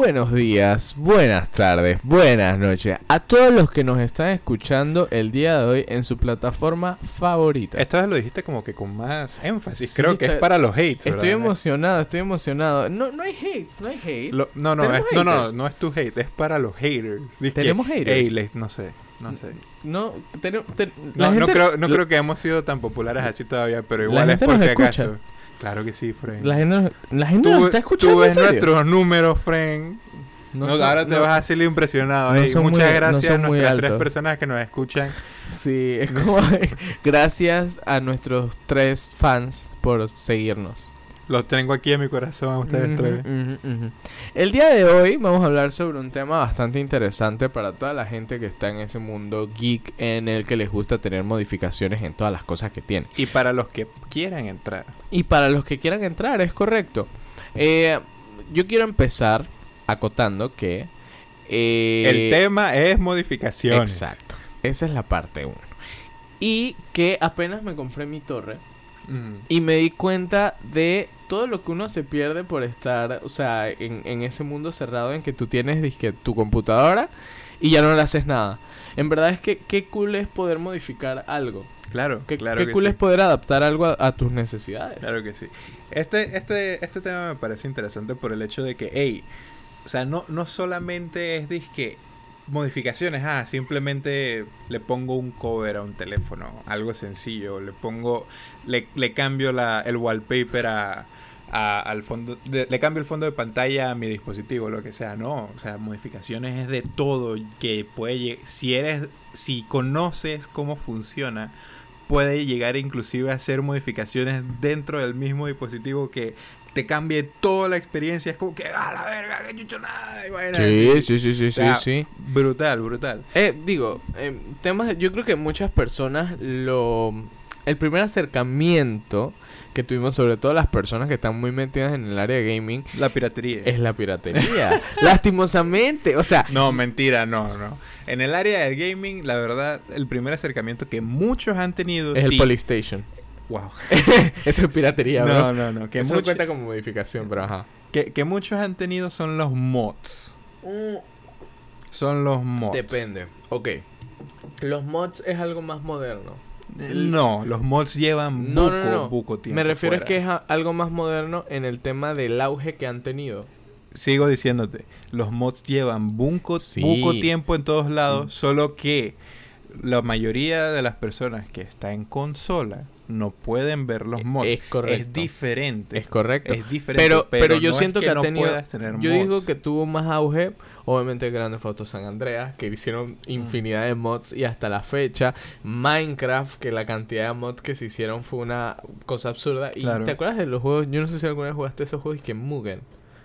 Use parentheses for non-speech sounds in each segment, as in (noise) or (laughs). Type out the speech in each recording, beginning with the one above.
buenos días, buenas tardes, buenas noches a todos los que nos están escuchando el día de hoy en su plataforma favorita. Esta vez lo dijiste como que con más énfasis. Sí, Creo que está- es para los hates. Estoy emocionado, estoy emocionado. No, no hay hate, no hay hate. Lo- no, no, ¿Tenemos es- no, no, no es tu hate, es para los haters. Dice que, ¿Tenemos haters? "Ey, les- no sé, no sé. No, No, creo, no la- creo que hemos sido tan populares así todavía, pero igual es por si escucha. acaso. Claro que sí, Fren. La gente, la gente tú, nos está escuchando. tú en ves serio. nuestros números, Fren. No No, ahora te no- vas a hacerle impresionado. no ey. Muchas muy- no gracias a nuestras tres personas que nos escuchan. Sí, es como (laughs) gracias a nuestros tres fans por seguirnos. Los tengo aquí en mi corazón a ustedes ujú. El día de hoy vamos a hablar sobre un tema bastante interesante para toda la gente que está en ese mundo geek en el que les gusta tener modificaciones en todas las cosas que tiene. Y para los que quieran entrar. Y para los que quieran entrar, es correcto. Eh, yo quiero empezar acotando que... eh, El tema es modificaciones. Exacto. Esa es la parte 1. Y que apenas me compré mi torre Mm. y me di cuenta de todo lo que uno se pierde por estar, o sea, en, en ese mundo cerrado en que tú tienes dizque, tu computadora y ya no le haces nada. En verdad es que qué cool es poder modificar algo. Claro, Qué, claro qué que cool sí. es poder adaptar algo a, a tus necesidades. Claro que sí. Este, este, este tema me parece interesante por el hecho de que, hey, o sea, no, no solamente es disque modificaciones, ah, simplemente le pongo un cover a un teléfono, algo sencillo, le pongo, le, le cambio la, el wallpaper a, al fondo, le cambio el fondo de pantalla a mi dispositivo, lo que sea, no, o sea, modificaciones es de todo que puede, si eres, si conoces cómo funciona, puede llegar inclusive a hacer modificaciones dentro del mismo dispositivo que te cambie toda la experiencia. Es como que, a la verga, que chucho nada. y Sí, sí, sí, sí, O sea, sí, sí. Brutal, brutal. Eh, digo, eh, temas, yo creo que muchas personas lo... El primer acercamiento que tuvimos, sobre todo las personas que están muy metidas en el área de gaming, La piratería. es la piratería. (laughs) Lastimosamente, o sea, No, mentira, no, no. En el área del gaming, la verdad, el primer acercamiento que muchos han tenido. es sí, el Polystation. Wow. (laughs) Eso es piratería, bro. No, no, no. Que, Eso no cuenta como modificación, pero ajá. que, que muchos han tenido son los mods. Son los mods. Depende. Ok. Los mods es algo más moderno. No, los mods llevan No, buco, no, no. buco tiempo. Me refiero es fuera. que es a- algo más moderno en el tema del auge que han tenido. Sigo diciéndote, los mods llevan buco, Sí. buco tiempo en todos lados, solo que la mayoría de las personas que están en consola no pueden ver los mods. Es correcto. Es diferente. Es correcto. Es diferente. Pero, pero, yo no es siento que, ha no tenido. tener Yo mods. digo que tuvo más auge. Obviamente, Grande Foto San Andreas, que hicieron infinidad de mods y hasta la fecha. Minecraft, que la cantidad de mods que se hicieron fue una cosa absurda. ¿Y Claro. te acuerdas de los juegos? Yo no sé si alguna vez jugaste esos juegos que Mugen.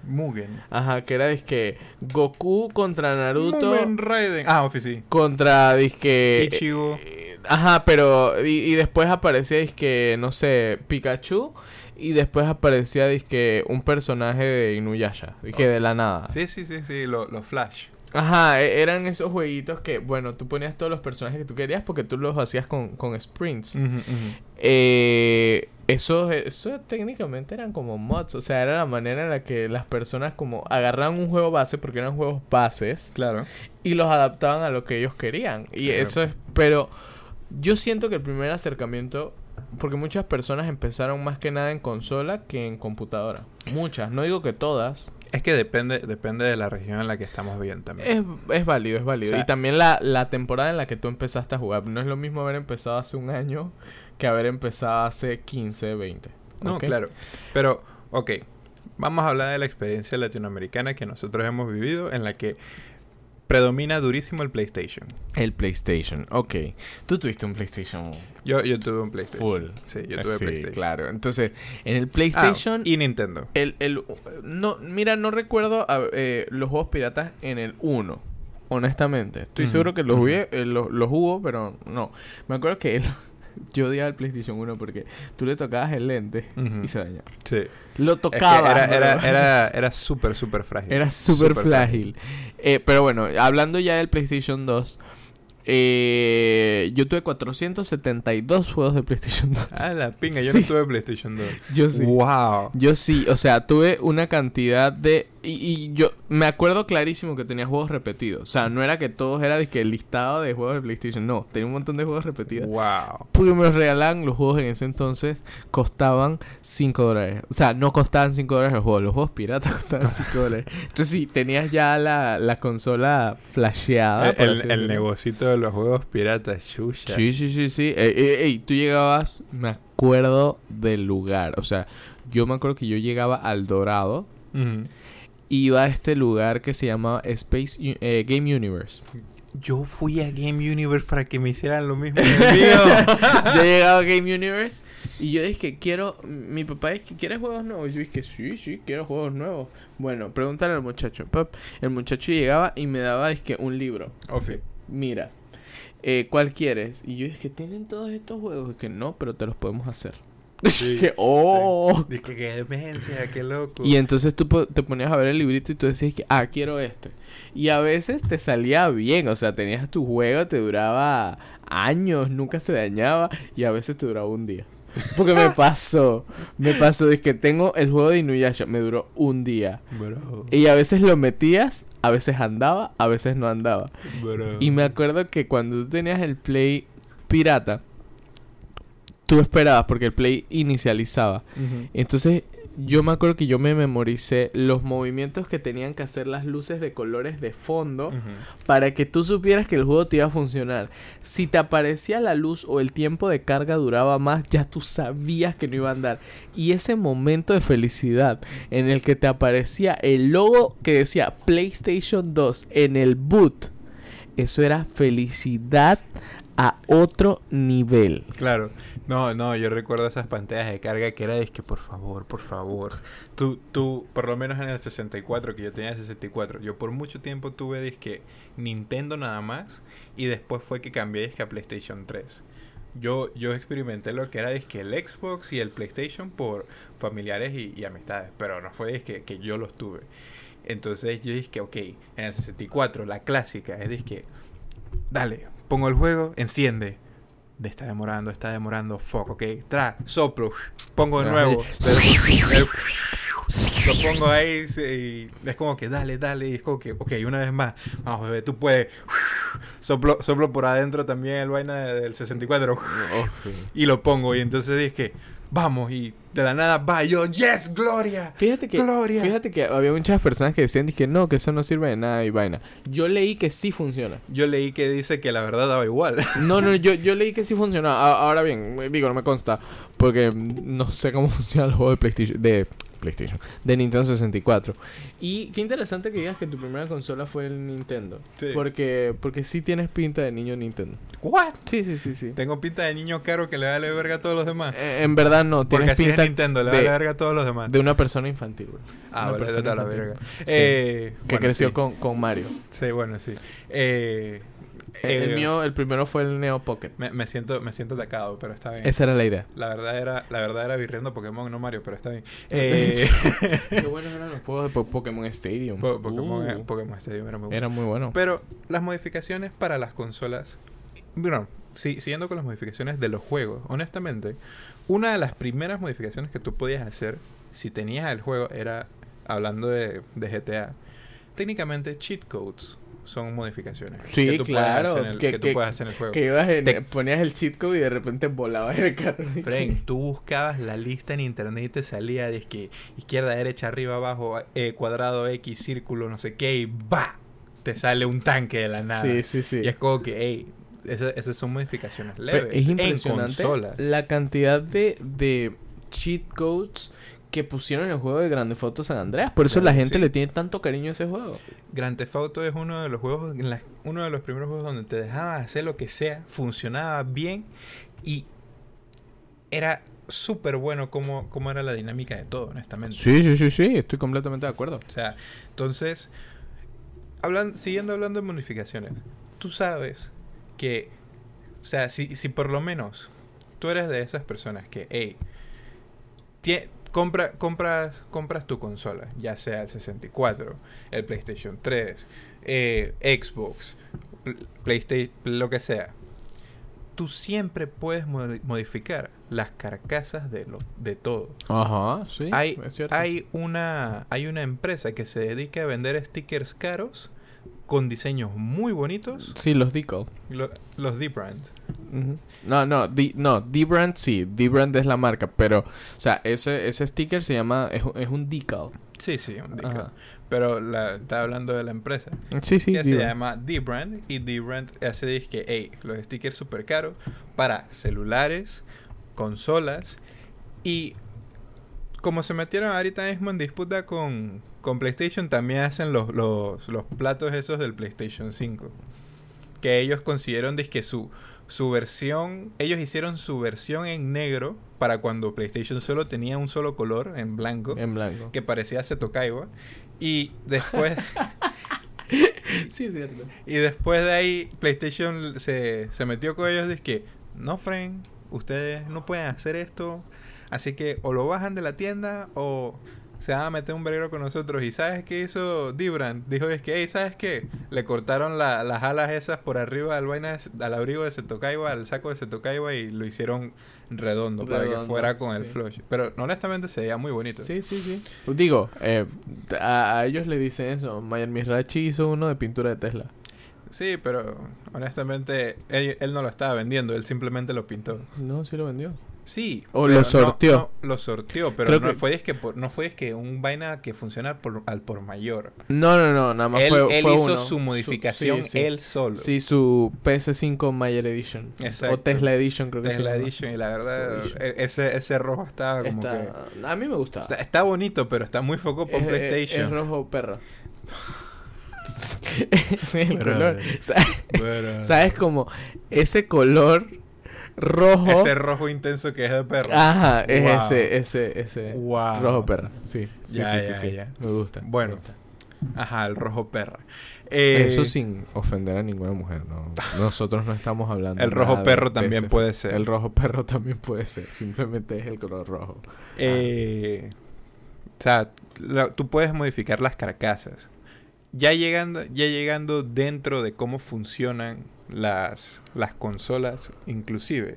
Mugen. Ajá, que era disque Goku contra Naruto. Mugen Raiden. Ah, sí. Contra disque. Ichigo. eh, Ajá, pero. Y, y después aparecía disque, no sé, Pikachu. Y después aparecía disque un personaje de Inuyasha. Disque de la nada. Sí, sí, sí, sí. lo- Los Flash. Ajá, e- eran esos jueguitos que, bueno, tú ponías todos los personajes que tú querías porque tú los hacías con, con sprints. Ujú, ujú. Eh, eso, eso técnicamente eran como mods, o sea, era la manera en la que las personas como agarraban un juego base, porque eran juegos bases, Claro. y los adaptaban a lo que ellos querían. Y Claro. eso es, pero yo siento que el primer acercamiento, porque muchas personas empezaron más que nada en consola que en computadora. Muchas, no digo que todas. Es que depende, depende de la región en la que estamos bien también. Es, es válido, es válido. O sea- y también la, la temporada en la que tú empezaste a jugar. No es lo mismo haber empezado hace un año que haber empezado hace 15, 20. No, claro. Pero, ok. Vamos a hablar de la experiencia latinoamericana que nosotros hemos vivido en la que predomina durísimo el PlayStation. El PlayStation, ok. Tú tuviste un PlayStation Yo, yo tuve un PlayStation. full. Sí, yo tuve Sí, PlayStation. claro. Entonces, en el Ah, PlayStation... y Nintendo. El, el, no, mira, no recuerdo a- eh, los juegos piratas en el 1. Honestamente. Estoy seguro que los, eh, los, los hubo, pero no. Me acuerdo que el- yo odiaba el PlayStation 1 porque tú le tocabas el lente y se dañaba. Sí. Lo Es que tocaba. era, era, era, era súper, súper frágil. Era súper Súper frágil. Eh, pero bueno, hablando ya del PlayStation 2, eh, yo tuve 472 juegos de PlayStation 2. Ah, la pinga. Yo (laughs) Sí. no tuve PlayStation 2. Yo sí. Wow. Yo sí, o sea, tuve una cantidad de y, y yo me acuerdo clarísimo que tenía juegos repetidos. O sea, no era que todos era de que el listado de juegos de PlayStation. No, tenía un montón de juegos repetidos. Wow. Porque me los regalaban los juegos en ese entonces costaban 5 dólares. O sea, no costaban 5 dólares los juegos, los juegos piratas (laughs) costaban (laughs) 5 dólares. Entonces, si tenías ya la, la consola flasheada. El, el negocito de los juegos piratas, chucha. Sí, sí, sí, sí. Ey, ey, ey, tú llegabas, me acuerdo del lugar. O sea, yo me acuerdo que yo llegaba al Dorado. Ujú. Iba a este lugar que se llama Space eh, Game Universe. Yo fui a Game Universe para que me hicieran lo mismo (laughs) (laughs) yo llegaba a Game Universe y yo dije, quiero. Mi papá es que ¿quieres juegos nuevos? Yo dije, sí, sí, quiero juegos nuevos. Bueno, pregúntale al muchacho. Pap, El muchacho llegaba y me daba, dije, un libro. Mira, eh, ¿cuál quieres? Y yo dije, ¿tienen todos estos juegos? Y que no, pero te los podemos hacer. (laughs) Sí. Oh. Dije que demencia, qué loco. Y entonces tú te ponías a ver el librito y tú decías que, ah, quiero este. Y a veces te salía bien, o sea, tenías tu juego, te duraba años, nunca se dañaba y a veces te duraba un día. Porque me (laughs) pasó, me pasó, es que tengo el juego de Inuyasha, me duró un día. Bro, Y a veces lo metías, a veces andaba, a veces no andaba. bro. Y me acuerdo que cuando tú tenías el Play pirata, tú esperabas porque el Play inicializaba. Entonces, yo me acuerdo que yo me memoricé los movimientos que tenían que hacer las luces de colores de fondo para que tú supieras que el juego te iba a funcionar. Si te aparecía la luz o el tiempo de carga duraba más, ya tú sabías que no iba a andar. Y ese momento de felicidad en el que te aparecía el logo que decía PlayStation 2 en el boot, eso era felicidad a otro nivel. Claro. No, no, yo recuerdo esas pantallas de carga que era de que por favor, por favor. Tú, tú, por lo menos en el 64, que yo tenía el 64, yo por mucho tiempo tuve disque Nintendo nada más y después fue que cambié disque a PlayStation 3. Yo, yo experimenté lo que era disque el Xbox y el PlayStation por familiares y, y amistades, pero no fue disque que yo los tuve. Entonces yo dije, ok, en el 64, la clásica, es disque, dale, pongo el juego, enciende. De está demorando, está demorando, fuck, ok, tra, soplo, pongo de nuevo. lo pongo ahí y es como que dale, dale, y es como que, ok, una vez más, vamos, bebé, tú puedes. Soplo, soplo por adentro también el vaina del 64 y lo pongo y entonces dije, vamos, y de la nada va y yo, yes, gloria. Fíjate que, Gloria. fíjate que había muchas personas que decían que no, que eso no sirve de nada y vaina. Yo leí que sí funciona. Yo leí que dice que la verdad daba igual. No, no, (laughs) yo, yo leí que sí funciona. A- Ahora bien, digo, no me consta. Porque no sé cómo (laughs) funciona el juego de PlayStation. De PlayStation. De Nintendo 64. Y qué interesante que digas que tu primera consola fue el Nintendo. Sí. Porque, porque sí tienes pinta de niño Nintendo. What? Sí, sí, sí, sí. Tengo pinta de niño caro que le vale verga a todos los demás. Eh, en verdad no, Porque tienes así es pinta Nintendo, le vale verga a todos los demás. de una persona infantil, güey. ah, vale, la verga. Sí. Eh, Que bueno, creció sí. con, con Mario. Sí, bueno, sí. Eh, El, el eh, mío, el primero fue el Neo Pocket. Me, me siento, me siento atacado, pero está bien. Esa era la idea. La verdad era, la verdad era virreando Pokémon, no Mario, pero está bien. Eh, Qué buenos eran los juegos de Po- Pokémon Stadium. Po- Pokémon, Uh, Pokémon Stadium era muy bueno. Era muy bueno. Pero las modificaciones para las consolas. Bueno, siguiendo con las modificaciones de los juegos, honestamente, una de las primeras modificaciones que tú podías hacer si tenías el juego era, hablando de, de GTA, técnicamente cheat codes son modificaciones Sí, que tú claro, puedes hacer en el, que- que, tú que- puedes hacer en el juego. Que ibas en, Te- ponías el cheat code y de repente volabas en el carro. (laughs) Fren, tú buscabas la lista en internet y te salía de que izquierda, derecha, arriba, abajo, eh, cuadrado, X, círculo, no sé qué, y ¡bah! Te sale un tanque de la nada. Sí, sí, sí. Y es como que, hey, esas, esas son modificaciones Pero leves. es En impresionante consolas. la cantidad de, de cheat codes que pusieron el juego de Grande Foto San Andreas. Por eso Claro la gente sí. le tiene tanto cariño a ese juego. Grand Theft Auto es uno de los juegos, la- uno de los primeros juegos donde te dejaban hacer lo que sea, funcionaba bien y era súper bueno como, como era la dinámica de todo, honestamente. Sí, sí, sí, sí. Estoy completamente de acuerdo. O sea, entonces, hablan, siguiendo hablando de modificaciones, tú sabes que, o sea, si, si por lo menos tú eres de esas personas que, hey, compra, compras, compras tu consola, ya sea el 64, el PlayStation 3, eh, Xbox, Pl- PlayStation, lo que sea. tú siempre puedes modi- modificar las carcasas de, lo, de todo. Ajá, sí. hay, es cierto. hay, una, hay una empresa que se dedica a vender stickers caros con diseños muy bonitos, Sí, los decal. lo- los D-Brand. No, no, D, no, D-Brand sí, D-Brand es la marca, pero, o sea, ese, ese sticker se llama, es, un- es un decal. Sí, sí, un decal. Ajá. Pero la, está hablando de la empresa. Sí, sí, que se llama D-Brand. Y D-Brand hace disque, hey, los stickers super caros para celulares, consolas. Y como se metieron ahorita mismo en disputa con, con PlayStation, también hacen los, los, los platos esos del PlayStation 5. Que ellos consiguieron disque su, su versión. Ellos hicieron su versión en negro para cuando PlayStation solo tenía un solo color, en blanco. En blanco. Que parecía Setokaiba. Y después. (laughs) Sí, es cierto. Y después de ahí, PlayStation se, se metió con ellos. Dice que, no, friend, ustedes no pueden hacer esto. Así que o lo bajan de la tienda o se van a meter un verguero con nosotros. ¿Y sabes qué hizo Dibran? Dijo, es que, hey, ¿sabes qué? Le cortaron la- las alas esas por arriba al, vaina de- al abrigo de Setokaiba, al saco de Setokaiba y lo hicieron redondo, para que fuera con el flush. Pero honestamente se veía muy bonito. Sí, sí, sí. Digo, eh, a, a ellos le dicen eso. Mayer Mizrachi hizo uno de pintura de Tesla. Sí, pero honestamente él, él no lo estaba vendiendo, él simplemente lo pintó. No, sí lo vendió. Sí. O lo no- sorteó. no, lo sorteó, pero Creo no que- fue es que por, no fue es que un vaina que funciona por, al por mayor. No, no, no, nada más Él, fue, él fue hizo uno. su modificación sí. él solo. Sí, su PS5 Mayer Edition. Exacto. O Tesla Edition, creo que se Tesla llama. Edition y la verdad e- ese ese rojo estaba como Está- que A mí me gusta. está, está bonito, pero está muy foco por Es- PlayStation. Es, rojo perro. (laughs) El color. Sa- Pero- (laughs) ¿Sabes como ese color rojo? ese rojo intenso que es de perro. Ajá, es Wow. ese, ese, ese. Wow. Rojo perro. Sí, sí, Ya, sí, ya, sí, ya. Me gusta. me Bueno, gusta. Ajá, el rojo perra. Eh, Eso sin ofender a ninguna mujer, ¿no? (laughs) Nosotros no estamos hablando. El rojo perro también puede ser. El rojo perro también puede ser. Simplemente es el color rojo. Eh, o sea, la- tú puedes modificar las carcasas. Ya llegando, ya llegando dentro de cómo funcionan las, las consolas, inclusive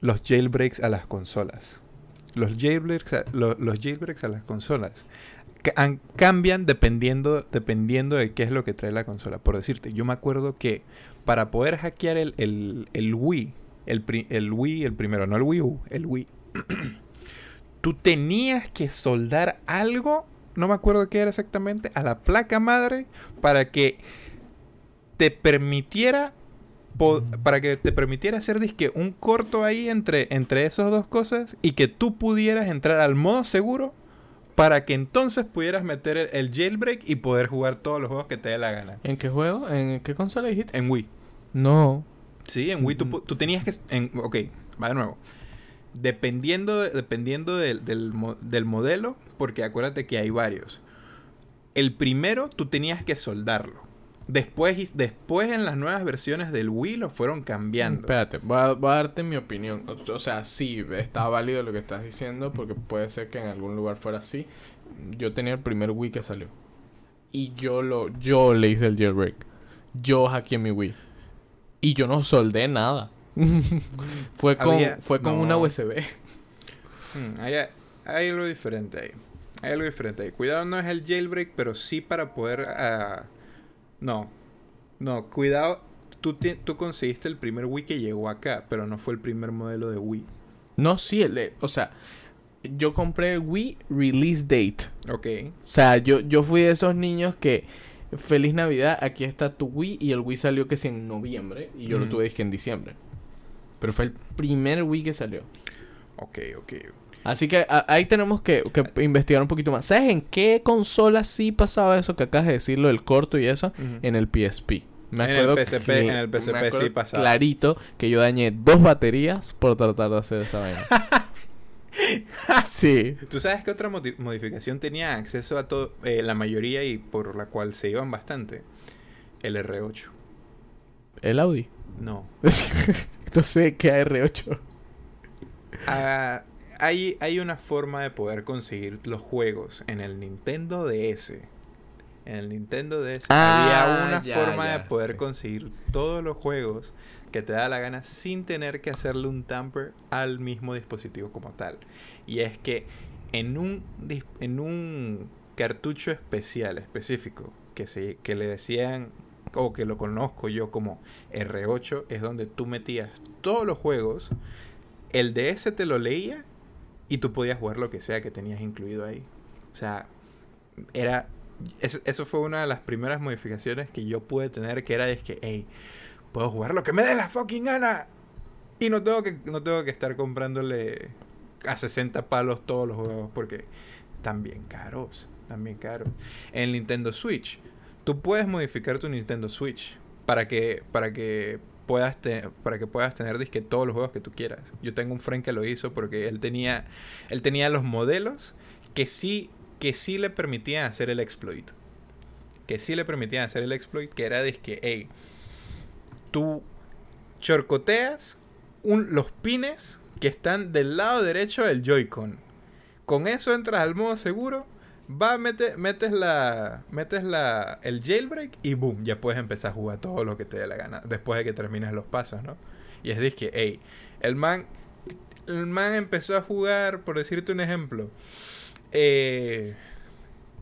los jailbreaks a las consolas. Los jailbreaks a, lo- los jailbreaks a las consolas ca- an- cambian dependiendo, dependiendo de qué es lo que trae la consola. Por decirte, yo me acuerdo que para poder hackear el, el, el Wii, el, el Wii, el primero, no el Wii U, el Wii, (clears throat) tú tenías que soldar algo, no me acuerdo qué era exactamente, a la placa madre para que te permitiera para que te permitiera hacer disque un corto ahí entre, entre esas dos cosas y que tú pudieras entrar al modo seguro para que entonces pudieras meter el, el jailbreak y poder jugar todos los juegos que te dé la gana. ¿En qué juego? ¿En qué consola dijiste? En Wii. No. Sí, en Wii tú, tenías que... En, ok, va de nuevo. Dependiendo, de- dependiendo del, del, del modelo, porque acuérdate que hay varios. El primero tú tenías que soldarlo. Después, después en las nuevas versiones del Wii lo fueron cambiando. Espérate, voy a, voy a darte mi opinión. O, o sea, sí, está válido lo que estás diciendo porque puede ser que en algún lugar fuera así. Yo tenía el primer Wii que salió. Y yo lo yo le hice el jailbreak. Yo hackeé mi Wii. Y yo no soldé nada. (laughs) fue con, Había- fue con no. una USB. Hmm, hay, hay algo diferente ahí. Hay algo diferente ahí. Cuidado, no es el jailbreak, pero sí para poder... ah, no. No, cuidado. Tú, ti- tú conseguiste el primer Wii que llegó acá, pero no fue el primer modelo de Wii. No, sí, el- o sea, yo compré el Wii Release Date. Ok. O sea, yo, yo fui de esos niños que feliz Navidad, aquí está tu Wii y el Wii salió que sí en noviembre y yo lo tuve que en diciembre. Pero fue el primer Wii que salió. Ok, ok. Así que a- ahí tenemos que, que investigar un poquito más. ¿Sabes en qué consola sí pasaba eso que acabas de decirlo, el corto y eso? En el PSP. Me En el acuerdo PSP, que- en el PSP acuerdo sí pasaba. Clarito que yo dañé dos baterías por tratar de hacer esa vaina. (laughs) sí. ¿Tú sabes qué otra modi- modificación tenía acceso a todo, eh, la mayoría y por la cual se iban bastante? El R8. El Audi. No. (laughs) Entonces, ¿qué R8? Ah, hay, hay una forma de poder conseguir los juegos en el Nintendo DS En el Nintendo DS Ah, había una ya, forma ya, de poder sí. conseguir todos los juegos que te da la gana sin tener que hacerle un tamper al mismo dispositivo como tal. Y es que en un, en un cartucho especial, específico, que, se, que le decían, o que lo conozco yo como R8, es donde tú metías todos los juegos, el DS te lo leía y tú podías jugar lo que sea que tenías incluido ahí. O sea, era... Eso, fue una de las primeras modificaciones que yo pude tener, que era de que, hey, puedo jugar lo que me dé la fucking gana. Y no tengo que, no tengo que estar comprándole a 60 palos todos los juegos porque están bien caros. Bien caros. En Nintendo Switch, tú puedes modificar tu Nintendo Switch para que, para que puedas para que puedas tener disque todos los juegos que tú quieras. Yo tengo un friend que lo hizo porque él tenía él tenía los modelos que sí que sí le permitían hacer el exploit. Que sí le permitían hacer el exploit, que era disque, hey, tú chorcoteas un- los pines que están del lado derecho del Joy-Con. Con eso entras al modo seguro, va, mete- metes la metes la el jailbreak y boom, ya puedes empezar a jugar todo lo que te dé la gana después de que termines los pasos, ¿no? Y es disque, hey, el man el man empezó a jugar, por decirte un ejemplo, eh,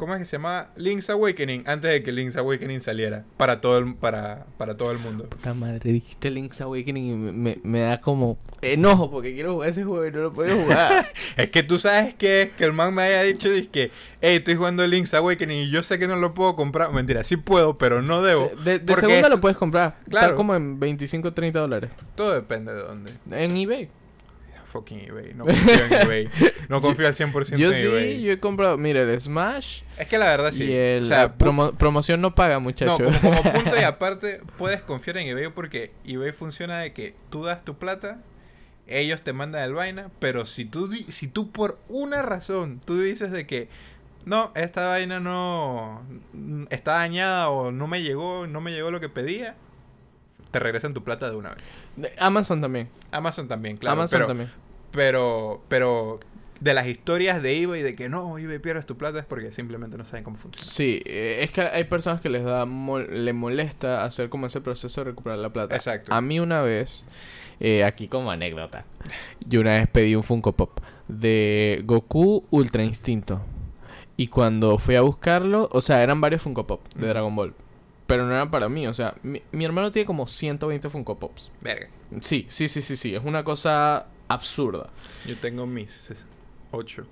¿Cómo es que se llama? Link's Awakening, antes de que Link's Awakening saliera para todo el, para, para todo el mundo. Puta madre, dijiste Link's Awakening y me, me- da como enojo porque quiero jugar ese juego y no lo puedo jugar. (laughs) Es que tú sabes que es que el man me haya dicho que, hey, estoy jugando Link's Awakening y yo sé que no lo puedo comprar. Mentira, sí puedo, pero no debo. de segunda es- lo puedes comprar. Claro. Está como en 25 o 30 dólares. Todo depende de dónde. En eBay. Fucking eBay. No confío en (laughs) eBay. No confío al 100% Yo en sí, eBay. yo he comprado, mira, el Smash Es que la verdad sí. y el o sea, la promo- promoción no paga, No, muchachos. como, como (laughs) punto y aparte, puedes confiar en eBay porque eBay funciona de que tú das tu plata, ellos te mandan el vaina, pero si tú, si tú por una razón, tú dices de que, no, esta vaina no está dañada o no me llegó, no me llegó lo que pedía, te regresan tu plata de una vez. Amazon también. Amazon también, claro. Amazon pero, también. Pero, pero de las historias de eBay de que no, eBay pierdes tu plata es porque simplemente no saben cómo funciona. Sí, eh, es que hay personas que les da mol- le molesta hacer como ese proceso de recuperar la plata. Exacto. A mí una vez, eh, aquí como anécdota, yo una vez pedí un Funko Pop de Goku Ultra Instinto. Y cuando fui a buscarlo, o sea, eran varios Funko Pop de Ujú. Dragon Ball. Pero no eran para mí, o sea, mi, mi hermano tiene como 120 Funko Pops. Verga. Sí, sí, sí, sí, sí, es una cosa absurda. Yo tengo mis ocho.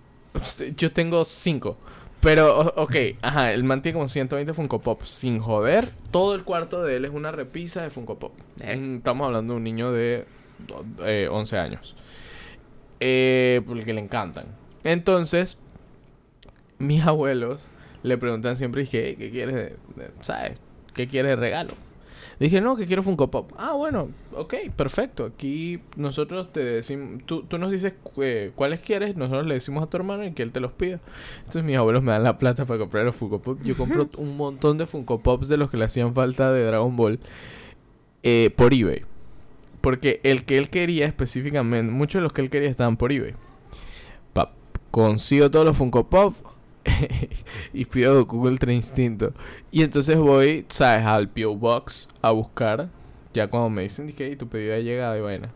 Yo tengo 5. Pero, ok, ajá, él mantiene como 120 Funko Pop. Sin joder, todo el cuarto de él es una repisa de Funko Pop. Eh. Mm, Estamos hablando de un niño de eh, 11 años. Eh, porque le encantan. Entonces, mis abuelos le preguntan siempre, dije, ¿qué quieres de, de- ¿sabes? ¿Qué quieres de regalo? Dije, no, que quiero Funko Pop. Ah, bueno, ok, perfecto. Aquí nosotros te decimos, tú, tú nos dices eh, cuáles quieres, nosotros le decimos a tu hermano y que él te los pida. Entonces mis abuelos me dan la plata para comprar los Funko Pop. Yo compro (laughs) un montón de Funko Pops de los que le hacían falta de Dragon Ball eh, por eBay. Porque el que él quería específicamente, muchos de los que él quería estaban por eBay. Consigo todos los Funko Pop (laughs) y pido Goku Ultra Instinto. Y entonces voy, ¿sabes? Al P.O. Box a buscar. Ya cuando me dicen que tu pedido ha llegado y vaina.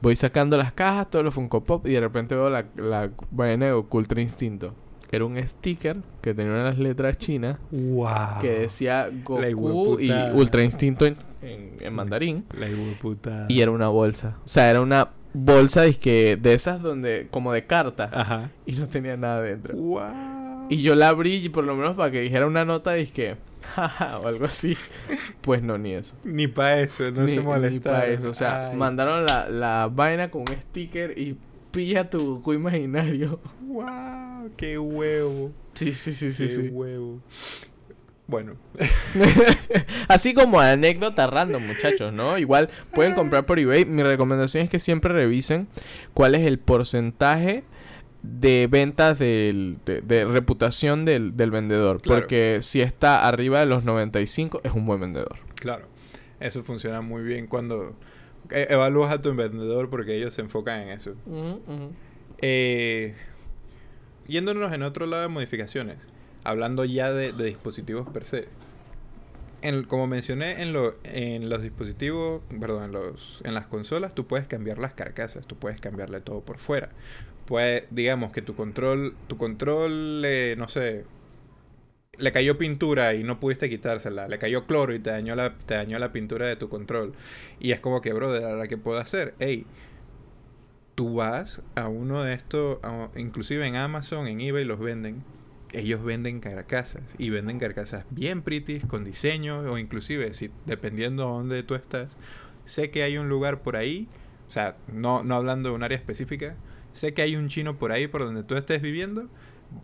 Voy sacando las cajas, todos los Funko Pop y de repente veo la, la vaina de Goku Ultra Instinto. Era un sticker que tenía unas letras chinas Wow. que decía Goku y. Ultra Instinto en, en- en mandarín. La puta. Y era una bolsa. O sea, era una bolsa dizque, de esas donde, como de carta. Ajá. Y no tenía nada dentro. Wow. Y yo la abrí, y por lo menos para que dijera una nota, dizque, (laughs) jaja, o algo así. Pues no, ni eso. Ni para eso, no ni, se molesta. para eso. O sea, Ay. mandaron la, la vaina con un sticker y pilla tu Goku imaginario. (laughs) Wow, qué huevo. Sí, sí, sí, sí, qué sí. huevo. Bueno, (laughs) Así como anécdota random, muchachos, ¿no? Igual pueden comprar por eBay. Mi recomendación es que siempre revisen cuál es el porcentaje de ventas del, de, de reputación del, del vendedor. Claro. Porque si está arriba de los 95, es un buen vendedor. claro. Eso funciona muy bien cuando e- evalúas a tu vendedor porque ellos se enfocan en eso. Eh, yéndonos en otro lado de modificaciones. hablando ya de, de dispositivos per se. En- como mencioné, en, lo- en los dispositivos, perdón, en, los, en las consolas, tú puedes cambiar las carcasas, tú puedes cambiarle todo por fuera. Pues, digamos que tu control, tu control, eh, no sé, le cayó pintura y no pudiste quitársela, le cayó cloro y te dañó la, te dañó la pintura de tu control. Y es como que, bro, ¿ahora qué puedo hacer? Ey, tú vas a uno de estos, a- inclusive en Amazon, en eBay los venden. Ellos venden carcasas y venden carcasas bien pretty, con diseño o inclusive, si dependiendo de dónde tú estás, sé que hay un lugar por ahí, o sea, no, no hablando de un área específica, sé que hay un chino por ahí por donde tú estés viviendo,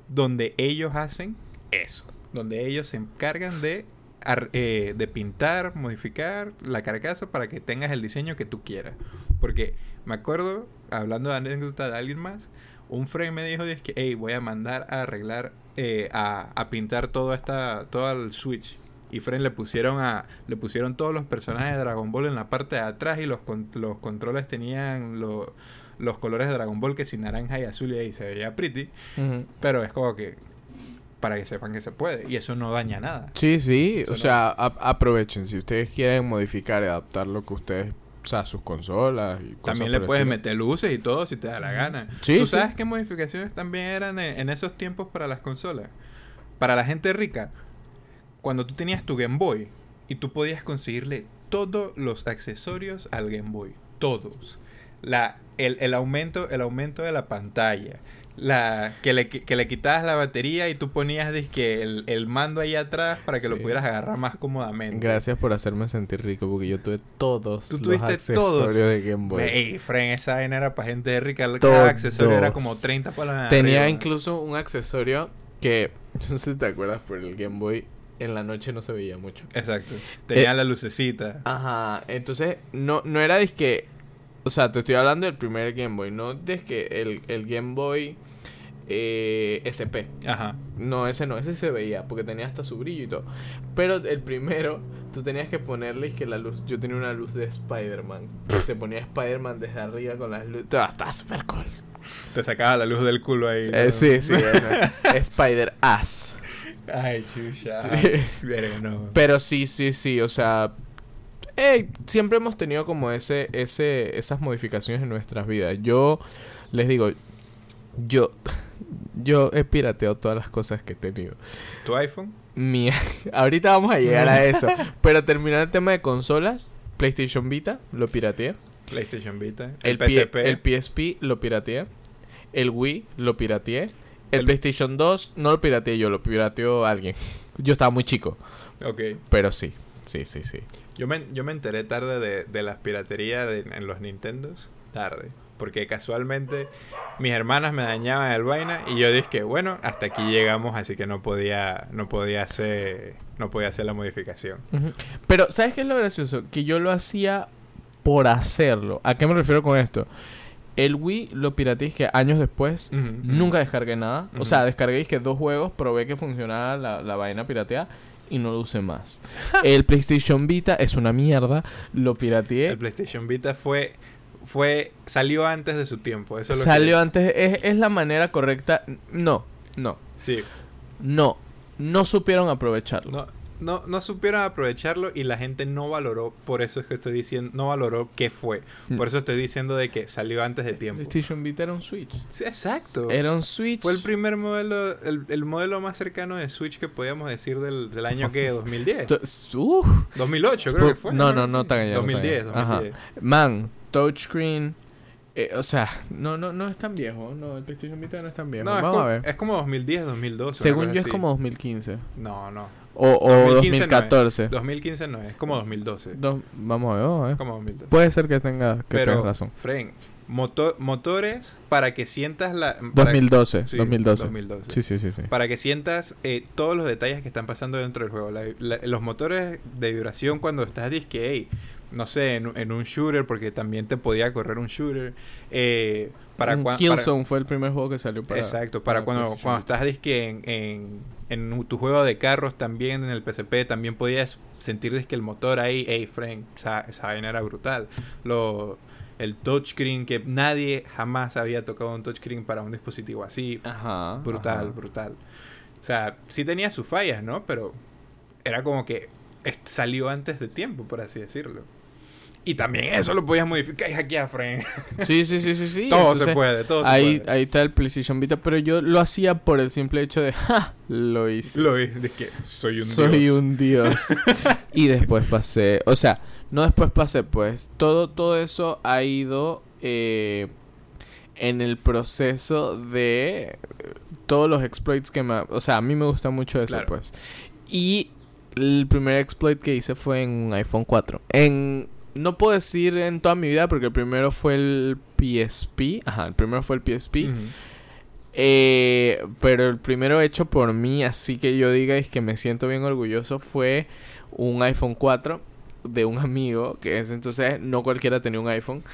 donde ellos hacen eso, donde ellos se encargan de, eh, de pintar, modificar la carcasa para que tengas el diseño que tú quieras. Porque me acuerdo, hablando de anécdota de alguien más, un friend me dijo es que, hey, voy a mandar a arreglar, eh, a, a pintar todo esta, todo el Switch. Y friend le pusieron a, le pusieron todos los personajes de Dragon Ball en la parte de atrás y los, los controles tenían lo- los colores de Dragon Ball que si naranja y azul y ahí se veía pretty. Pero es como que para que sepan que se puede y eso no daña nada. Sí, sí, Eso o no- sea, ap- aprovechen. Si ustedes quieren modificar y adaptar lo que ustedes, o sea, sus consolas y cosas También le puedes estilo. meter luces y todo si te da la gana. Sí, ¿Tú sí. sabes qué modificaciones también eran en, en esos tiempos para las consolas? Para la gente rica, cuando tú tenías tu Game Boy y tú podías conseguirle todos los accesorios al Game Boy, todos. La, el, el aumento, el aumento de la pantalla. La, que, le, que le quitabas la batería y tú ponías dizque, el, el mando ahí atrás para que lo pudieras agarrar más cómodamente. Gracias por hacerme sentir rico porque yo tuve todos Tú los accesorios todos. de Game Boy. Ey, Fren, esa vaina era para gente rica. Cada Todos. accesorio era como 30 para la Tenía arriba. incluso un accesorio que, (laughs) no sé si te acuerdas, pero el Game Boy en la noche no se veía mucho. Exacto. Tenía Eh, la lucecita. Ajá, entonces no, no era disque, o sea, te estoy hablando del primer Game Boy, no que el, el Game Boy eh, SP. Ajá. No, ese no, ese se veía porque tenía hasta su brillo y todo. Pero el primero, tú tenías que ponerle que la luz, yo tenía una luz de Spider-Man. Se ponía Spider-Man desde arriba con las luces. Estaba súper cool. Te sacaba la luz del culo ahí. Eh, ¿no? sí, sí. (laughs) Spider-Ass. Ay, chucha. Sí. Verga, no. Pero sí, sí, sí, o sea, eh, siempre hemos tenido como ese, ese, esas modificaciones en nuestras vidas. Yo les digo, yo, (laughs) yo he pirateado todas las cosas que he tenido. ¿Tu iPhone? Mi, (laughs) ahorita vamos a llegar a eso. (laughs) pero terminando el tema de consolas, PlayStation Vita lo pirateé. PlayStation Vita. El, El, PSP. el PSP lo pirateé. El Wii lo pirateé. El, El- PlayStation 2 no lo pirateé yo, lo pirateó alguien. Yo estaba muy chico, Ok. pero sí. Sí, sí, sí. Yo me, yo me enteré tarde de, de las piraterías de- en los Nintendos. Tarde. Porque casualmente mis hermanas me dañaban el vaina y yo dije que bueno, hasta aquí llegamos, así que no podía, no podía hacer, no podía hacer la modificación. Pero, ¿sabes qué es lo gracioso? Que yo lo hacía por hacerlo. ¿A qué me refiero con esto? El Wii lo pirateé que años después. Nunca descargué nada. O sea, descargué que dos juegos, probé que funcionaba la, la vaina pirateada y no lo usé más. (laughs) el PlayStation Vita es una mierda. Lo pirateé. El PlayStation Vita fue, fue, salió antes de su tiempo. Eso es lo que- Salió antes. Es, es la manera correcta. No, no, Sí. no. No supieron aprovecharlo. No, no, no supieron aprovecharlo y la gente no valoró, por eso es que estoy diciendo, no valoró qué fue. Mm. Por eso estoy diciendo de que salió antes de tiempo. PlayStation Vita era un Switch. Sí, exacto. Era un Switch. Fue el primer modelo, el, el modelo más cercano de Switch que podíamos decir del, del año que (laughs) 2010. To- Uf. 2008 creo que fue. No, no, no tan allá, no tan 2010, allá. Ajá. 2010. Man, touchscreen. eh, o sea, no, no, no es tan viejo. No, el PlayStation Vita no es tan viejo. No, es, Vamos como, a ver. es como 2010, 2012. una Según yo es como 2015. No, no. O, o 2015 no es. 2014. 2015 no es, es como 2012. Dos- vamos a ver, vamos a ver. Como 2012. Puede ser que tenga que Pero, tengas razón. Fren, moto- motores para que sientas la... para- 2012. Sí, 2012. 2012. Sí, sí, sí, sí. Para que sientas eh, todos los detalles que están pasando dentro del juego. La- la- los motores de vibración cuando estás disque, hey, no sé, en, en un shooter, porque también te podía correr un shooter. Eh, para Un cua- para- Killzone fue el primer juego que salió para. Exacto, para, para cuando, cuando estás disque en, en, en tu juego de carros también, en el PSP, también podías sentir disque el motor ahí, hey, Frank, esa, esa vaina era brutal. Lo, el touchscreen, que nadie jamás había tocado un touchscreen para un dispositivo así, Ajá. brutal, ajá. brutal. O sea, sí tenía sus fallas, ¿no? Pero era como que salió antes de tiempo, por así decirlo. Y también eso lo podías modificar y hackear, Frank. (laughs) Sí, sí, sí, sí, sí. todo entonces, se puede, todo se Ahí, puede. ahí está el PlayStation Vita, pero yo lo hacía por el simple hecho de, (laughs) ¡ja! Lo hice. Lo es de que soy un Soy dios. un dios. (laughs) y después pasé, o sea, no después pasé, pues todo, todo eso ha ido eh, en el proceso de todos los exploits que me... O sea, a mí me gusta mucho eso, Claro. pues. Y el primer exploit que hice fue en un iPhone 4. En... No puedo decir en toda mi vida porque el primero fue el PSP. Ajá, el primero fue el PSP. Eh, pero el primero hecho por mí, así que yo diga es que me siento bien orgulloso, fue un iPhone 4 de un amigo, que es entonces no cualquiera tenía un iPhone,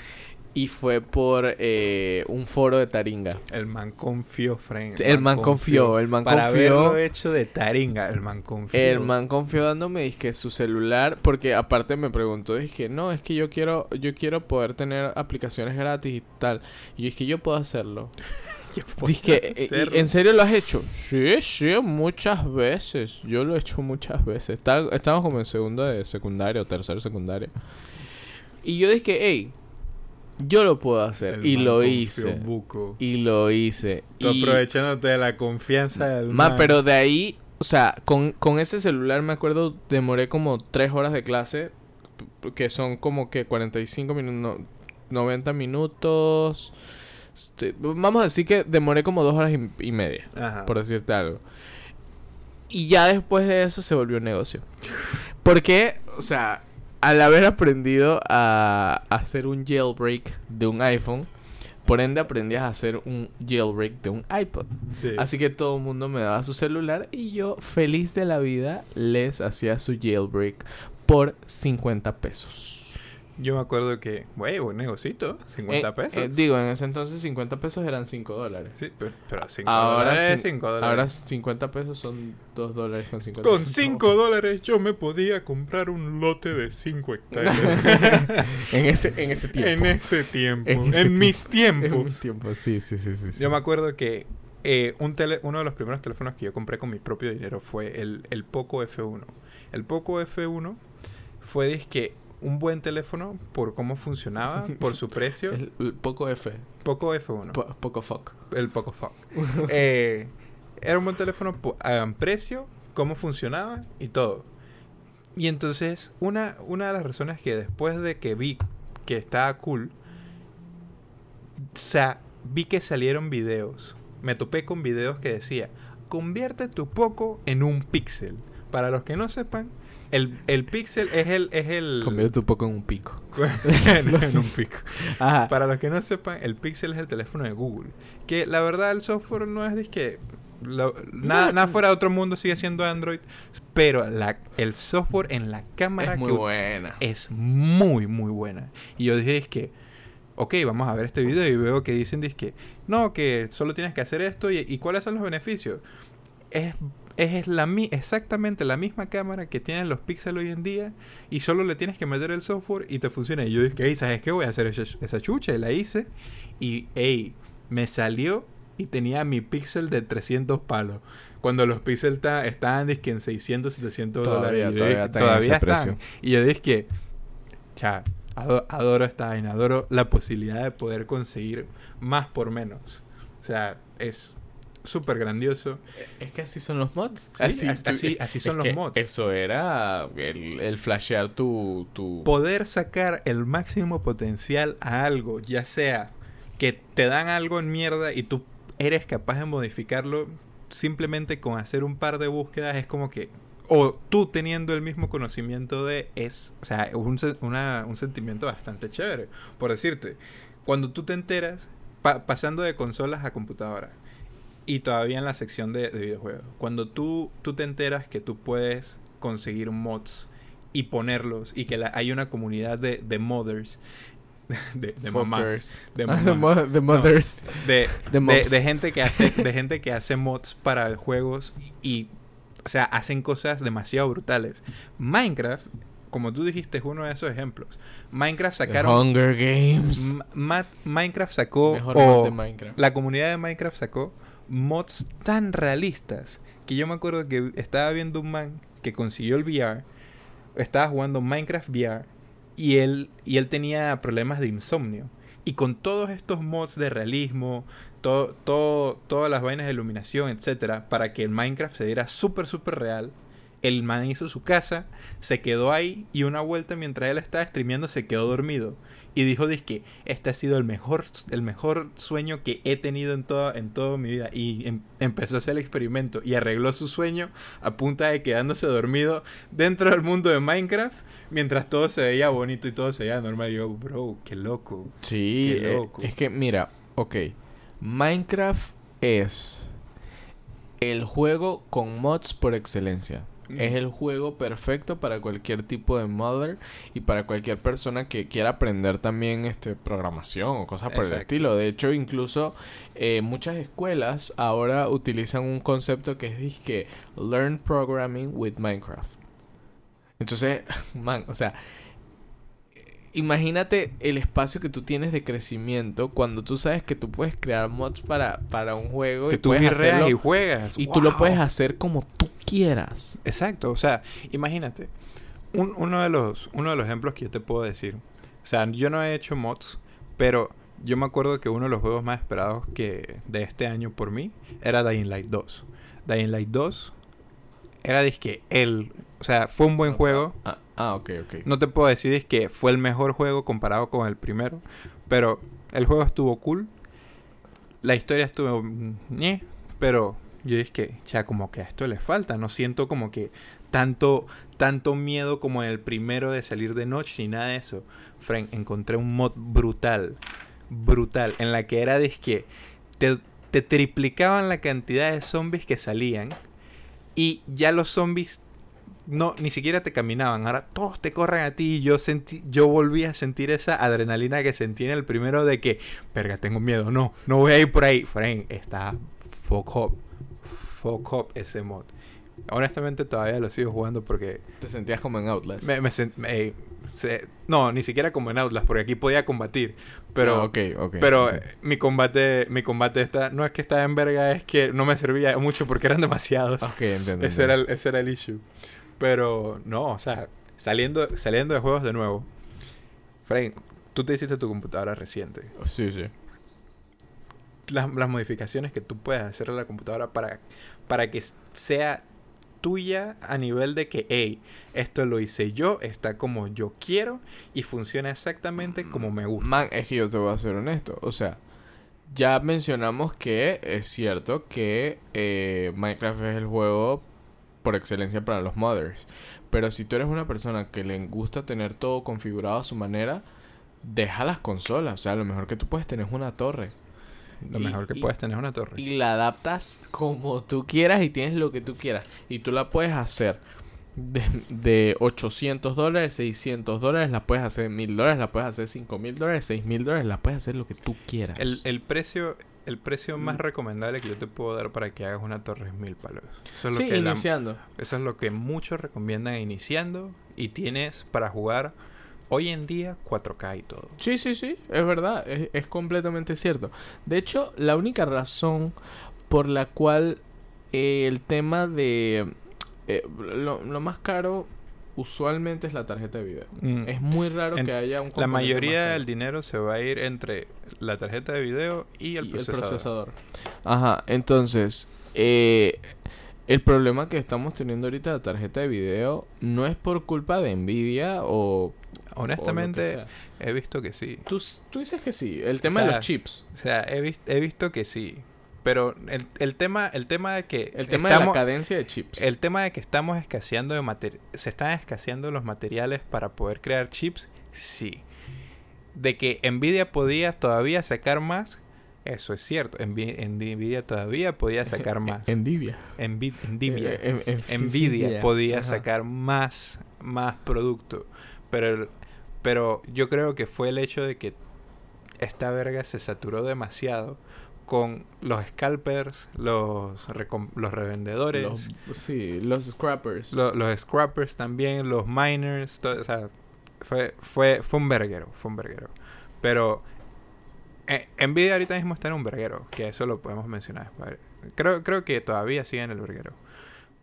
y fue por eh, un foro de Taringa. El man confió, Frank. El man confió, el man Para confió. haberlo hecho de taringa, el man confió. El man confió dándome dizque su celular porque aparte me preguntó dije no es que yo quiero yo quiero poder tener aplicaciones gratis y tal y yo dije yo puedo hacerlo (laughs) Yo puedo Dije, "Eh, ¿y- hacerlo. ¿en serio lo has hecho? Sí, sí, muchas veces. Yo lo he hecho muchas veces. Está- Estábamos como en segunda de secundaria o tercera de secundaria. Y yo dije, hey, yo lo puedo hacer. El y man lo confió, hice. buco. Y lo hice. Tú y... aprovechándote de la confianza del Ma, man. pero de ahí, o sea, con, con ese celular me acuerdo, demoré como tres horas de clase, que son como que 45 minutos, 90 minutos. Este, vamos a decir que demoré como dos horas y, y media, Ajá. por decirte algo. Y ya después de eso se volvió un negocio. Porque, o sea, al haber aprendido a hacer un jailbreak de un iPhone, por ende aprendías a hacer un jailbreak de un iPod. Sí. Así que todo el mundo me daba su celular y yo, feliz de la vida, les hacía su jailbreak por 50 pesos. Yo me acuerdo que, güey, buen negocito, 50 Eh, pesos. eh, digo, en ese entonces 50 pesos eran 5 dólares. sí, pero, pero 5 Ahora dólares, sí- 5 dólares. Ahora 50 pesos son 2 dólares con 50 Con centavos. 5 dólares yo me podía comprar un lote de 5 hectáreas. (laughs) en, ese, en ese tiempo. en ese tiempo. En En, ese mis En tiempos. mis tiempos, sí, sí, sí, sí. sí. Yo me acuerdo que eh, un tele, uno de los primeros teléfonos que yo compré con mi propio dinero fue el, el Poco F1. El Poco F1 fue disque un buen teléfono por cómo funcionaba, (laughs) por su precio. El, el poco F. Poco F1. po- poco fuck. el Poco Fuck. (laughs) Eh, era un buen teléfono a precio, cómo funcionaba y todo. Y entonces, una, una de las razones que después de que vi que estaba cool, o sea, vi que salieron videos. Me topé con videos que decía, convierte tu Poco en un píxel. Para los que no sepan, el, el píxel es el... Es el Convierte tu poco en un pico. (laughs) en, en un pico. Ajá. Para los que no sepan, el Pixel es el teléfono de Google. Que la verdad el software no es de que... lo- nada, nada fuera de otro mundo sigue siendo Android. Pero la, el software en la cámara Es muy que- buena. es muy, muy buena. Y yo dije, es que... Ok, vamos a ver este video y veo que dicen, que no, que solo tienes que hacer esto y, y cuáles son los beneficios. Es, es la, mi- exactamente la misma cámara que tienen los Pixel hoy en día y solo le tienes que meter el software y te funciona. Y yo dije, "Ey, ¿sabes qué? Voy a hacer esa, esa chucha y la hice. Y, ey, me salió y tenía mi Pixel de 300 palos. Cuando los Pixel ta- estaban en 600, 700 Todavía, dólares. Todavía dije, están precio. Y yo dije que, cha, ado- adoro esta vaina, adoro la posibilidad de poder conseguir más por menos. O sea, es súper grandioso. Es que así son los mods. Sí, así- así- así son es los que mods. Eso era el, el flashear tu. tu... Poder sacar el máximo potencial a algo, ya sea que te dan algo en mierda y tú eres capaz de modificarlo simplemente con hacer un par de búsquedas, es como que. O tú teniendo el mismo conocimiento de. Es. O sea, un, una- un sentimiento bastante chévere. Por decirte, cuando tú te enteras, pa- pasando de consolas a computadora, y todavía en la sección de, de videojuegos, cuando tú, tú te enteras que tú puedes conseguir mods y ponerlos, y que la- hay una comunidad de, de mothers, (laughs) de, de mamás, de Ah, the mamás, the mothers. (laughs) de, de de, de gente que hace de (laughs) gente que hace mods para juegos y o sea hacen cosas demasiado brutales Minecraft como tú dijiste es uno de esos ejemplos Minecraft The sacaron Hunger Games. Ma- Minecraft sacó Mejor o mod de Minecraft. la comunidad de Minecraft sacó mods tan realistas que yo me acuerdo que estaba viendo un man que consiguió el VR, estaba jugando Minecraft VR y él, y él tenía problemas de insomnio. Y con todos estos mods de realismo, todo, todas las vainas de iluminación, etcétera, para que el Minecraft se viera súper, súper real, el man hizo su casa, se quedó ahí y una vuelta mientras él estaba streameando se quedó dormido. Y dijo, que este ha sido el mejor, el mejor sueño que he tenido en toda, en toda mi vida. Y em, empezó a hacer el experimento y arregló su sueño a punta de quedándose dormido dentro del mundo de Minecraft mientras todo se veía bonito y todo se veía normal. Y yo, bro, qué loco. Sí, Qué eh, es que mira, ok, Minecraft es el juego con mods por excelencia. Mm. Es el juego perfecto para cualquier tipo de modder y para cualquier persona que quiera aprender también este programación o cosas por el estilo. De hecho, incluso eh, muchas escuelas ahora utilizan un concepto que es dizque Learn Programming with Minecraft. Entonces, (laughs) man, o sea, imagínate el espacio que tú tienes de crecimiento cuando tú sabes que tú puedes crear mods para, para un juego Que y tú puedes hacerlo y juegas. y tú lo puedes hacer como tú quieras. Exacto, o sea, imagínate, un- uno, de los, uno de los ejemplos que yo te puedo decir, o sea, yo no he hecho mods, pero yo me acuerdo que uno de los juegos más esperados que de este año por mí era Dying Light 2. Dying Light 2 era disque el, o sea, fue un buen juego. Ah, ah, ok, ok. No te puedo decir es que fue el mejor juego comparado con el primero, pero el juego estuvo cool. La historia estuvo ñe, pero yo dije que ya como que a esto le falta, no siento como que tanto tanto miedo como en el primero de salir de noche ni nada de eso. Frank, encontré un mod brutal, brutal en la que era de que te, te triplicaban la cantidad de zombies que salían y ya los zombies no, ni siquiera te caminaban. Ahora todos te corren a ti. Y yo sentí, yo volví a sentir esa adrenalina que sentí en el primero de que, verga, tengo miedo. No, no voy a ir por ahí. Frank, está fuck up. Fuck up ese mod. Honestamente todavía lo sigo jugando porque Te sentías como en Outlast. me, me sent- me- se- no, ni siquiera como en Outlast, porque aquí podía combatir. Pero, ok. pero mi combate, mi combate está, no es que estaba en verga, es que no me servía mucho porque eran demasiados. Entiendo. Ese era, el, ese era el issue. Pero no, o sea, saliendo, saliendo de juegos de nuevo. Frank, tú te hiciste tu computadora reciente. Sí, sí. Las, las modificaciones que tú puedes hacer a la computadora para, para que sea tuya a nivel de que, hey, esto lo hice yo, está como yo quiero y funciona exactamente como me gusta. Man, es que yo te voy a ser honesto. O sea, ya mencionamos que es cierto que eh, Minecraft es el juego por excelencia para los modders. Pero si tú eres una persona que le gusta tener todo configurado a su manera, deja las consolas. O sea, lo mejor que tú puedes tener es una torre. Lo Y- mejor que y- puedes tener es una torre. Y la adaptas como tú quieras y tienes lo que tú quieras. Y tú la puedes hacer de, de 800 dólares, 600 dólares, la puedes hacer en 1000 dólares, la puedes hacer 5000 dólares, 6000 dólares, la puedes hacer lo que tú quieras. El, el precio, el precio más Mm. recomendable que yo te puedo dar para que hagas una torre es mil palos. Eso es lo sí, que la- iniciando. Eso es lo que muchos recomiendan iniciando y tienes para jugar hoy en día 4K y todo. Sí, sí, sí, es verdad, es, es completamente cierto. De hecho, la única razón por la cual eh, el tema de... eh, lo, lo más caro usualmente es la tarjeta de video. Mm. Es muy raro En- que haya un La mayoría del dinero se va a ir entre la tarjeta de video y el, y procesador. procesador. Ajá, entonces, eh, el problema que estamos teniendo ahorita de la tarjeta de video no es por culpa de Nvidia o... Honestamente, o he visto que sí. Tú, tú dices que sí, el tema de sea, los chips. O sea, he, vis- he visto que sí. Pero el, el tema el tema de que El tema de la estamos- cadencia de chips. el tema de que estamos escaseando de se están escaseando los materiales para poder crear chips, sí. De que Nvidia podía todavía sacar más, eso es cierto. Nvidia todavía podía (laughs) sacar más. Nvidia. Nvidia. Eh, eh, eh, Nvidia podía Ajá. sacar más, más producto. Pero, el- pero yo creo que fue el hecho de que esta verga se saturó demasiado con los scalpers, los, los revendedores, Los, sí, los scrappers. lo- los scrappers también, los miners, todo, o sea, fue, fue, fue un verguero, fue un verguero. Pero eh, Nvidia ahorita mismo está en un verguero, que eso lo podemos mencionar. Creo, creo que todavía sigue en el verguero.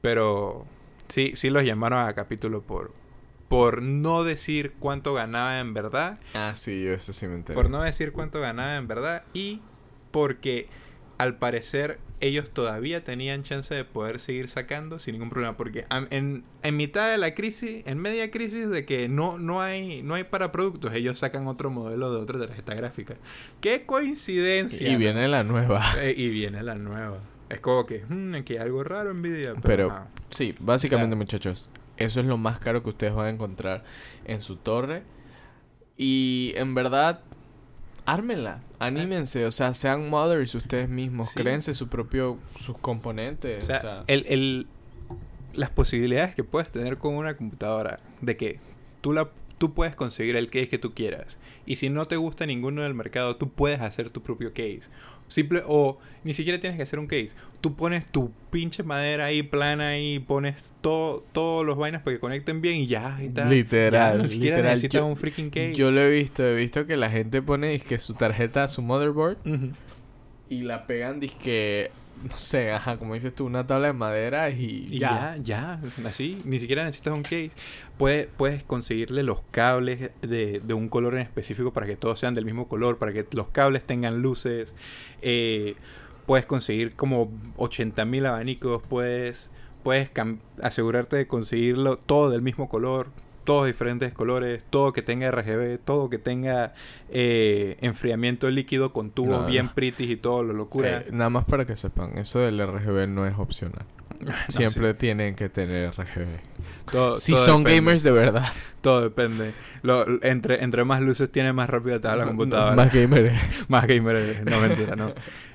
Pero sí, sí los llamaron a capítulo por, por no decir cuánto ganaba en verdad. Ah, sí, yo eso sí me enteré. Por no decir cuánto ganaba en verdad. Y porque al parecer ellos todavía tenían chance de poder seguir sacando sin ningún problema. Porque en, en mitad de la crisis, en media crisis de que no, no, hay, no hay para productos, ellos sacan otro modelo de otra tarjeta gráfica. ¡Qué coincidencia! Y viene la nueva. Eh, y viene la nueva. Es como que, hmm, aquí hay algo raro en. Pero, Pero- Sí, básicamente O sea- muchachos, eso es lo más caro que ustedes van a encontrar en su torre. Y en verdad, ármenla, anímense, o sea, sean mothers ustedes mismos, Sí. créense su propio, sus componentes. o sea, el, el- las posibilidades que puedes tener con una computadora de que tú la tú puedes conseguir el case que tú quieras y si no te gusta ninguno del mercado tú puedes hacer tu propio case simple o ni siquiera tienes que hacer un case tú pones tu pinche madera ahí plana y pones todo todos los vainas para que conecten bien y ya y tal. Literal, Ya, ni siquiera literal. necesitas Yo- un freaking case Yo lo he visto, he visto que la gente pone que su tarjeta, su motherboard, y la pegan, que no sé, ajá, como dices tú, una tabla de madera y, Y ya. ya, ya, así, ni siquiera necesitas un case. Puedes, puedes conseguirle los cables de, de un color en específico para que todos sean del mismo color, para que los cables tengan luces. Eh, puedes conseguir como 80.000 abanicos, puedes, puedes asegurarte de conseguirlo todo del mismo color, todos diferentes colores, todo que tenga RGB, todo que tenga eh, enfriamiento líquido con tubos No, bien pretty y todo, lo locura. Eh, nada más para que sepan, eso del RGB no es opcional. (laughs) Siempre tienen que tener RGB. Todo- si todo son depende. gamers de verdad. Todo depende. Lo- entre, entre más luces tiene, más rápido te la No, computadora. Más gamer. es. (laughs) más gamer eres. No, mentira, no.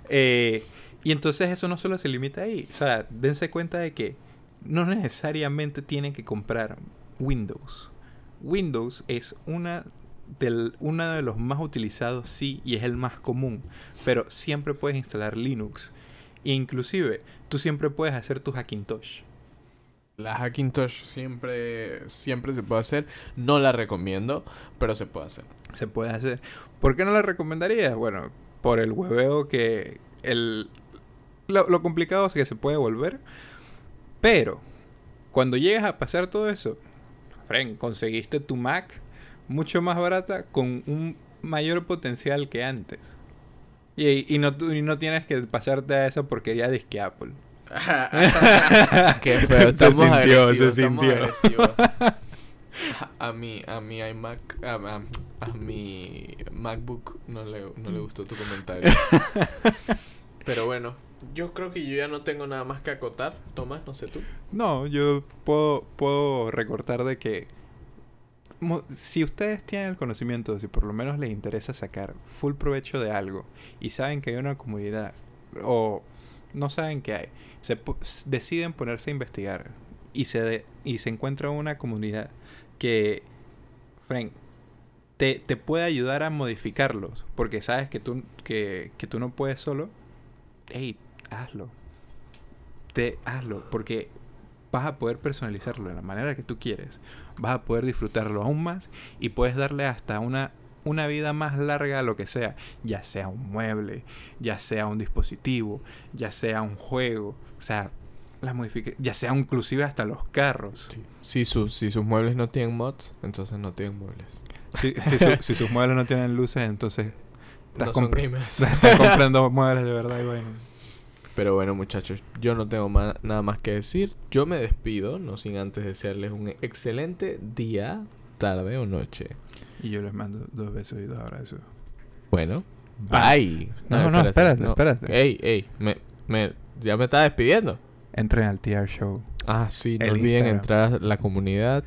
Eh, y entonces eso no solo se limita ahí. O sea, dense cuenta de que no necesariamente tienen que comprar Windows. Windows es una del, uno de los más utilizados, sí, y es el más común. Pero siempre puedes instalar Linux. E inclusive, tú siempre puedes hacer tu Hackintosh. La Hackintosh siempre, siempre se puede hacer. No la recomiendo, pero se puede hacer. se puede hacer. ¿Por qué no la recomendaría? Bueno, por el hueveo que el lo, lo complicado es que se puede volver. Pero cuando llegas a pasar todo eso, Fren, conseguiste tu Mac mucho más barata con un mayor potencial que antes. Y, y no, y no tienes que pasarte a esa porquería de que Apple. (laughs) Qué feo, Se estamos sintió, se estamos sintió. (laughs) A, a mi, a mi iMac, a, a- a mi MacBook no le, no le gustó tu comentario. (laughs) Pero bueno, yo creo que yo ya no tengo nada más que acotar. Tomás, no sé tú. No, yo puedo, puedo recortar de que si ustedes tienen el conocimiento, si por lo menos les interesa sacar full provecho de algo y saben que hay una comunidad o no saben qué hay, se deciden ponerse a investigar y se, de- y se encuentra una comunidad que, Frank, te, te puede ayudar a modificarlos porque sabes que tú, que, que tú no puedes solo, hey, hazlo. Te, hazlo porque vas a poder personalizarlo de la manera que tú quieres. Vas a poder disfrutarlo aún más y puedes darle hasta una, una vida más larga a lo que sea. Ya sea un mueble, ya sea un dispositivo, ya sea un juego. O sea, las modifica ya sea inclusive hasta los carros. Si, sus si sus muebles no tienen mods, entonces no tienen muebles. Si, si su- si sus muebles no tienen luces, entonces estás, No estás (laughs) comprando (laughs) muebles de verdad y bueno. Pero bueno, muchachos, yo no tengo ma- nada más que decir. Yo me despido, no sin antes desearles un excelente día, tarde o noche. Y yo les mando dos besos y dos abrazos. Bueno, Ah. bye. No, no, espérate, espérate. Ey, ey, me, me, ya me estaba despidiendo. Entren al TR Show. Ah, sí, no El olviden Instagram. entrar a la comunidad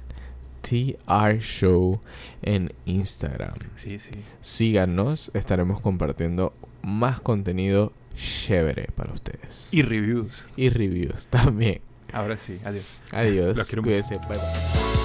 TR Show en Instagram. Sí, sí. Síganos, estaremos compartiendo más contenido chévere para ustedes. Y reviews. y reviews también. Ahora sí, adiós. Adiós, Los quiero cuídense, bye bye.